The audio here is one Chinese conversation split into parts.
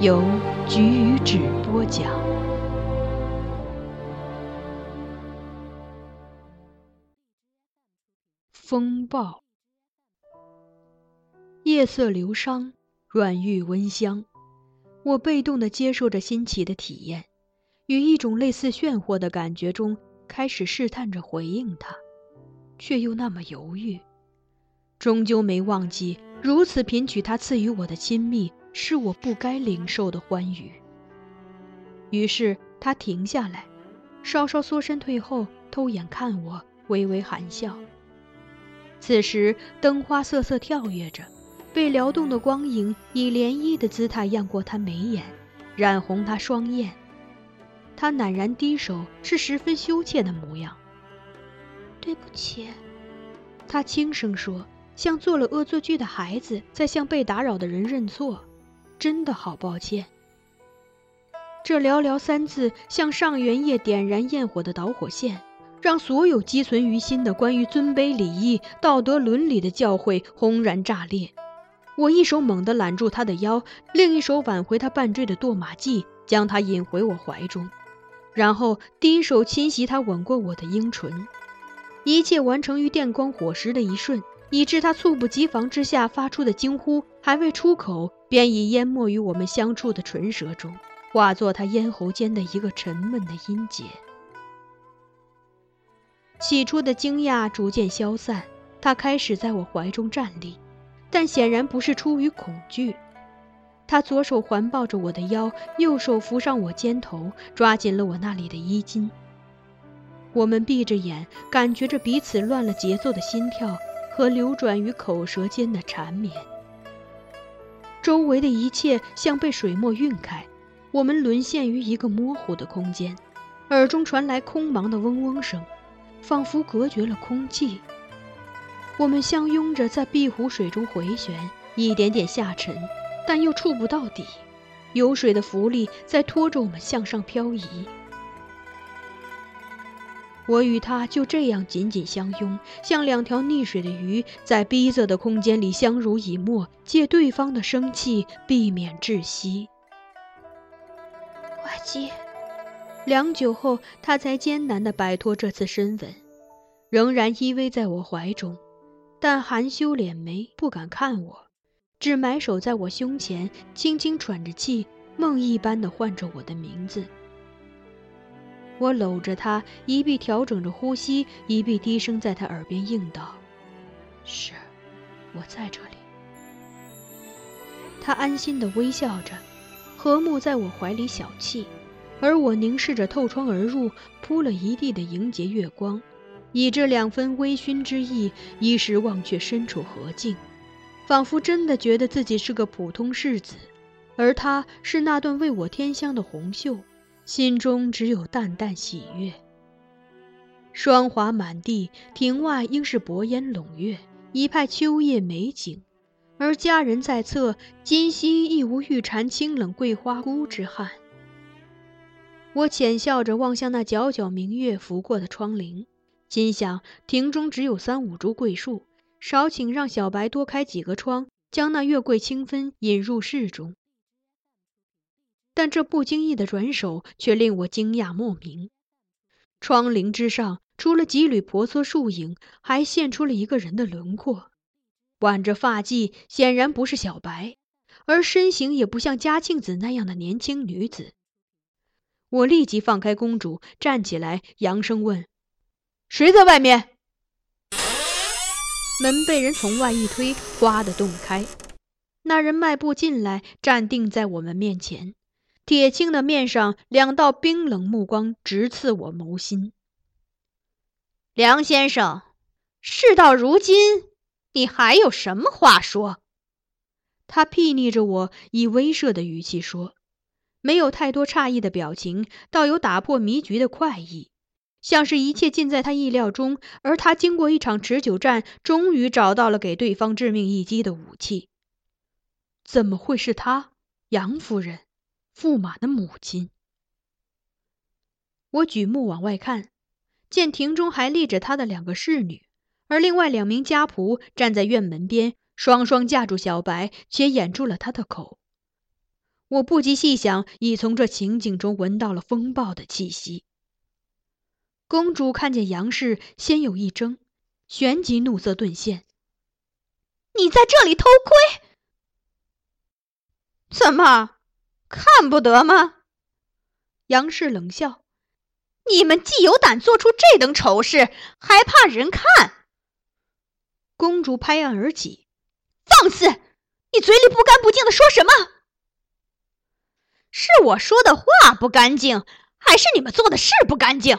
由菊与纸播讲。风暴，夜色流觞，软玉温香。我被动的接受着新奇的体验，与一种类似炫惑的感觉中，开始试探着回应他，却又那么犹豫。终究没忘记，如此频取他赐予我的亲密。是我不该领受的欢愉。于是他停下来，稍稍缩身退后，偷眼看我，微微含笑。此时灯花瑟瑟跳跃着，被撩动的光影以涟漪的姿态漾过他眉眼，染红他双眼。他赧然低首，是十分羞怯的模样。对不起，他轻声说，像做了恶作剧的孩子在向被打扰的人认错。真的好抱歉。这寥寥三字，像上元夜点燃焰火的导火线，让所有积存于心的关于尊卑礼义、道德伦理的教诲轰然炸裂。我一手猛地揽住他的腰，另一手挽回他半坠的堕马髻，将他引回我怀中，然后第一手侵袭他吻过我的樱唇。一切完成于电光火石的一瞬。以致他猝不及防之下发出的惊呼还未出口，便已淹没于我们相触的唇舌中，化作他咽喉间的一个沉闷的音节。起初的惊讶逐渐消散，他开始在我怀中站立，但显然不是出于恐惧。他左手环抱着我的腰，右手扶上我肩头，抓紧了我那里的衣襟。我们闭着眼，感觉着彼此乱了节奏的心跳。和流转于口舌间的缠绵，周围的一切像被水墨晕开，我们沦陷于一个模糊的空间，耳中传来空茫的嗡嗡声，仿佛隔绝了空气。我们相拥着在碧湖水中回旋，一点点下沉，但又触不到底，有水的浮力在拖着我们向上漂移。我与他就这样紧紧相拥，像两条溺水的鱼，在逼仄的空间里相濡以沫，借对方的生气避免窒息。怀姬，良久后，他才艰难地摆脱这次深吻，仍然依偎在我怀中，但含羞敛眉，不敢看我，只埋首在我胸前，轻轻喘着气，梦一般地唤着我的名字。我搂着他，一臂调整着呼吸，一臂低声在他耳边应道：“是，我在这里。”他安心地微笑着，和睦在我怀里小憩，而我凝视着透窗而入、铺了一地的莹洁月光，以这两分微醺之意，一时忘却身处何境，仿佛真的觉得自己是个普通世子，而他是那段为我添香的红袖，心中只有淡淡喜悦。霜华满地，庭外应是薄烟笼月，一派秋夜美景。而佳人在侧，今夕亦无玉蝉清冷桂花孤之憾。我浅笑着望向那皎皎明月拂过的窗棂，心想：庭中只有三五株桂树，少请让小白多开几个窗，将那月桂清芬引入室中。但这不经意的转手，却令我惊讶莫名。窗棂之上，除了几缕婆娑树影，还现出了一个人的轮廓。挽着发髻，显然不是小白，而身形也不像嘉庆子那样的年轻女子。我立即放开公主，站起来，扬声问：“谁在外面？”门被人从外一推，哗的洞开。那人迈步进来，站定在我们面前，铁青的面上两道冰冷目光直刺我眸心。梁先生，事到如今。你还有什么话说？他睥睨着我，以威慑的语气说，没有太多诧异的表情，倒有打破迷局的快意，像是一切尽在他意料中。而他经过一场持久战，终于找到了给对方致命一击的武器。怎么会是他，杨夫人，驸马的母亲？我举目往外看，见庭中还立着他的两个侍女。而另外两名家仆站在院门边，双双架住小白，且掩住了他的口。我不及细想，已从这情景中闻到了风暴的气息。公主看见杨氏，先有一怔，旋即怒色顿现：“你在这里偷窥？怎么看不得吗？”杨氏冷笑：“你们既有胆做出这等丑事，还怕人看？”公主拍案而起：“放肆！你嘴里不干不净的说什么？是我说的话不干净，还是你们做的事不干净？”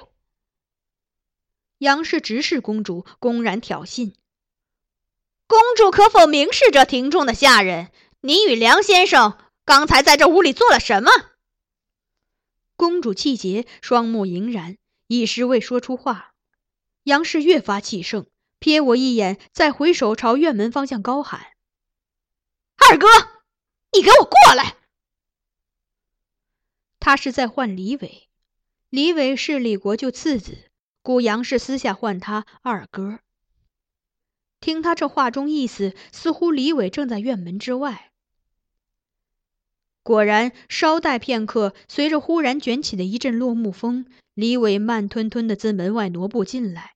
杨氏直视公主，公然挑衅：“公主可否明示这庭中的下人，你与梁先生刚才在这屋里做了什么？”公主气结，双目盈然，一时未说出话。杨氏越发气盛。瞥我一眼，再回首朝院门方向高喊：“二哥，你给我过来！”他是在唤李伟，李伟是李国舅次子，故杨氏私下唤他二哥。听他这话中意思，似乎李伟正在院门之外。果然，稍待片刻，随着忽然卷起的一阵落木风，李伟慢吞吞的自门外挪步进来。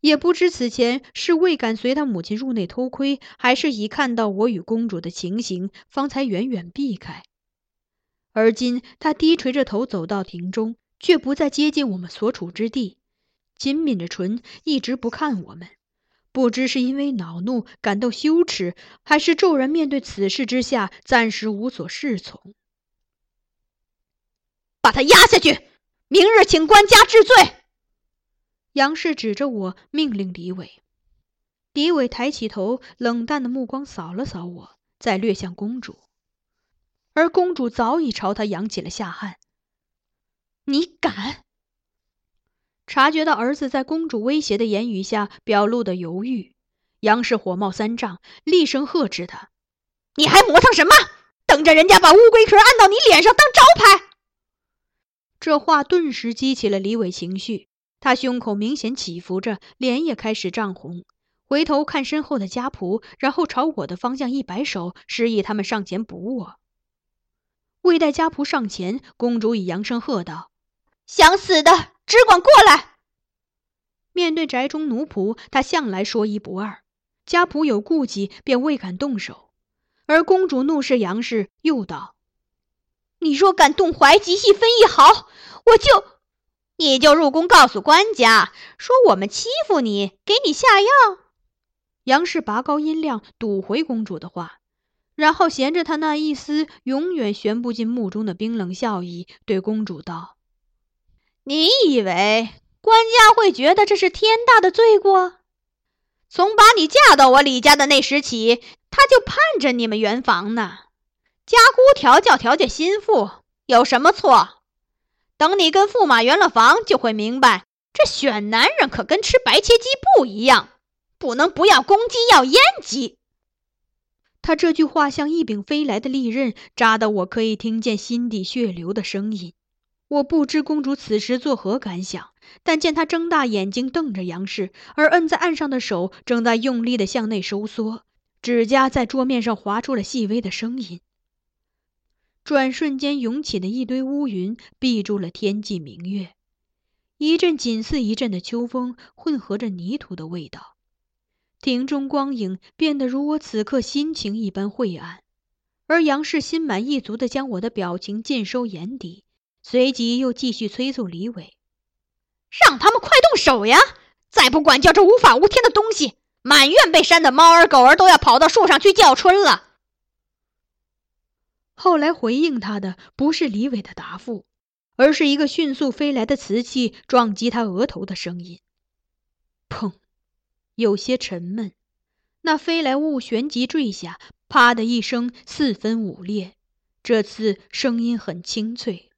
也不知此前是未敢随他母亲入内偷窥，还是已看到我与公主的情形，方才远远避开。而今他低垂着头走到庭中，却不再接近我们所处之地，紧抿着唇，一直不看我们。不知是因为恼怒、感到羞耻，还是骤然面对此事之下，暂时无所适从。把他压下去，明日请官家治罪。杨氏指着我，命令李伟。李伟抬起头，冷淡的目光扫了扫我，再掠向公主。而公主早已朝他扬起了下颔。你敢？察觉到儿子在公主威胁的言语下表露的犹豫，杨氏火冒三丈，厉声呵斥他：“你还磨蹭什么？等着人家把乌龟壳按到你脸上当招牌！”这话顿时激起了李伟情绪。他胸口明显起伏着，脸也开始涨红，回头看身后的家仆，然后朝我的方向一摆手，示意他们上前补我。未待家仆上前，公主已扬声喝道：“想死的，只管过来！”面对宅中奴仆，他向来说一不二，家仆有顾忌，便未敢动手。而公主怒视杨氏，又道：“你若敢动怀吉一分一毫，我就……”你就入宫告诉官家，说我们欺负你，给你下药。杨氏拔高音量堵回公主的话，然后衔着她那一丝永远旋不进目中的冰冷笑意，对公主道：“你以为官家会觉得这是天大的罪过？从把你嫁到我李家的那时起，他就盼着你们圆房呢。家姑调教调教心腹，有什么错？等你跟驸马圆了房，就会明白，这选男人可跟吃白切鸡不一样，不能不要公鸡，要阉鸡。”他这句话像一柄飞来的利刃，扎得我可以听见心底血流的声音。我不知公主此时作何感想，但见她睁大眼睛瞪着杨氏，而摁在岸上的手正在用力地向内收缩，指甲在桌面上划出了细微的声音。转瞬间涌起的一堆乌云闭住了天际明月，一阵紧似一阵的秋风，混合着泥土的味道。庭中光影变得如我此刻心情一般晦暗，而杨氏心满意足地将我的表情尽收眼底，随即又继续催促李伟：“让他们快动手呀！再不管教这无法无天的东西，满院被扇的猫儿狗儿都要跑到树上去叫春了。”后来回应他的不是李伟的答复，而是一个迅速飞来的瓷器撞击他额头的声音，砰。有些沉闷，那飞来物旋即坠下，啪的一声，四分五裂。这次声音很清脆。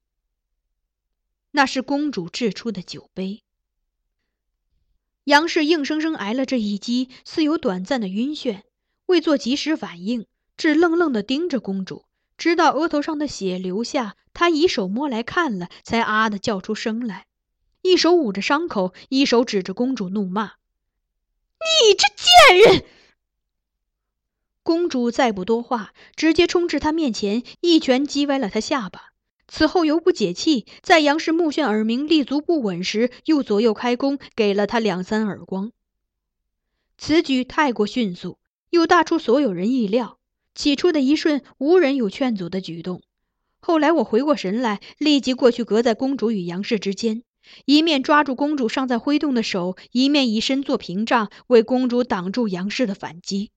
那是公主掷出的酒杯。杨氏硬生生挨了这一击，似有短暂的晕眩，未做及时反应，只愣愣地盯着公主，直到额头上的血流下，他以手摸来看了，才啊的叫出声来，一手捂着伤口，一手指着公主怒骂。你这贱人！公主再不多话，直接冲至他面前，一拳击歪了他下巴。此后犹不解气，在杨氏目眩耳鸣、立足不稳时，又左右开弓，给了他两三耳光。此举太过迅速，又大出所有人意料。起初的一瞬，无人有劝阻的举动。后来我回过神来，立即过去，隔在公主与杨氏之间。一面抓住公主尚在挥动的手，一面以身作屏障，为公主挡住杨氏的反击。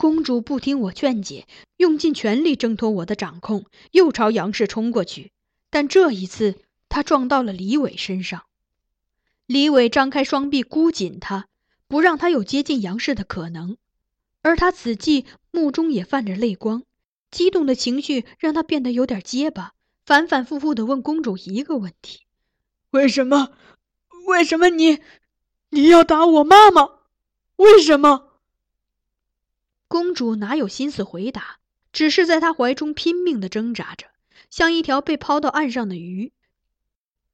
公主不听我劝解，用尽全力挣脱我的掌控，又朝杨氏冲过去。但这一次，她撞到了李伟身上。李伟张开双臂箍紧她，不让她有接近杨氏的可能。而他此际目中也泛着泪光，激动的情绪让他变得有点结巴，反反复复地问公主一个问题。为什么？为什么你你要打我妈妈？为什么？公主哪有心思回答，只是在他怀中拼命的挣扎着，像一条被抛到岸上的鱼。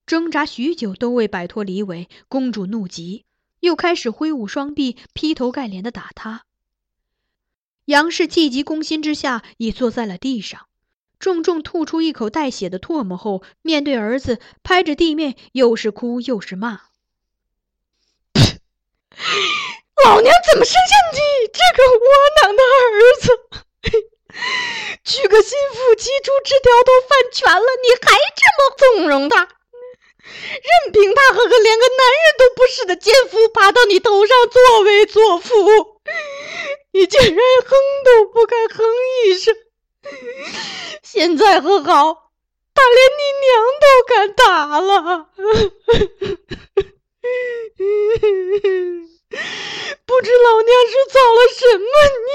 挣扎许久都未摆脱李伟，公主怒极，又开始挥舞双臂，劈头盖脸的打他。杨氏气急攻心之下，已坐在了地上。重重吐出一口带血的唾沫后，面对儿子，拍着地面，又是哭又是骂：“老娘怎么生下你这个窝囊的儿子？娶个心腹，鸡猪之条都犯全了，你还这么纵容他？任凭他和个连个男人都不是的奸夫爬到你头上作威作福，你竟然哼都不敢哼一声！”现在和好，他连你娘都敢打了，不知老娘是造了什么孽，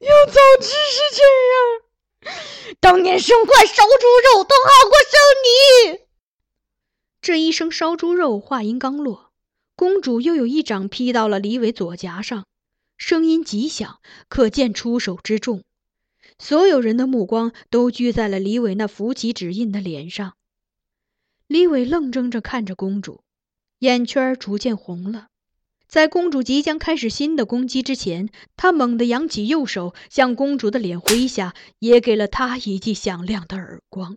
要早知是这样，当年生块烧猪肉都好过生你。这一声烧猪肉，话音刚落，公主又有一掌劈到了李伟左颊上。声音极响，可见出手之重。所有人的目光都聚在了李伟那浮起指印的脸上。李伟愣怔着看着公主，眼圈逐渐红了。在公主即将开始新的攻击之前，他猛地扬起右手，向公主的脸挥下，也给了她一记响亮的耳光。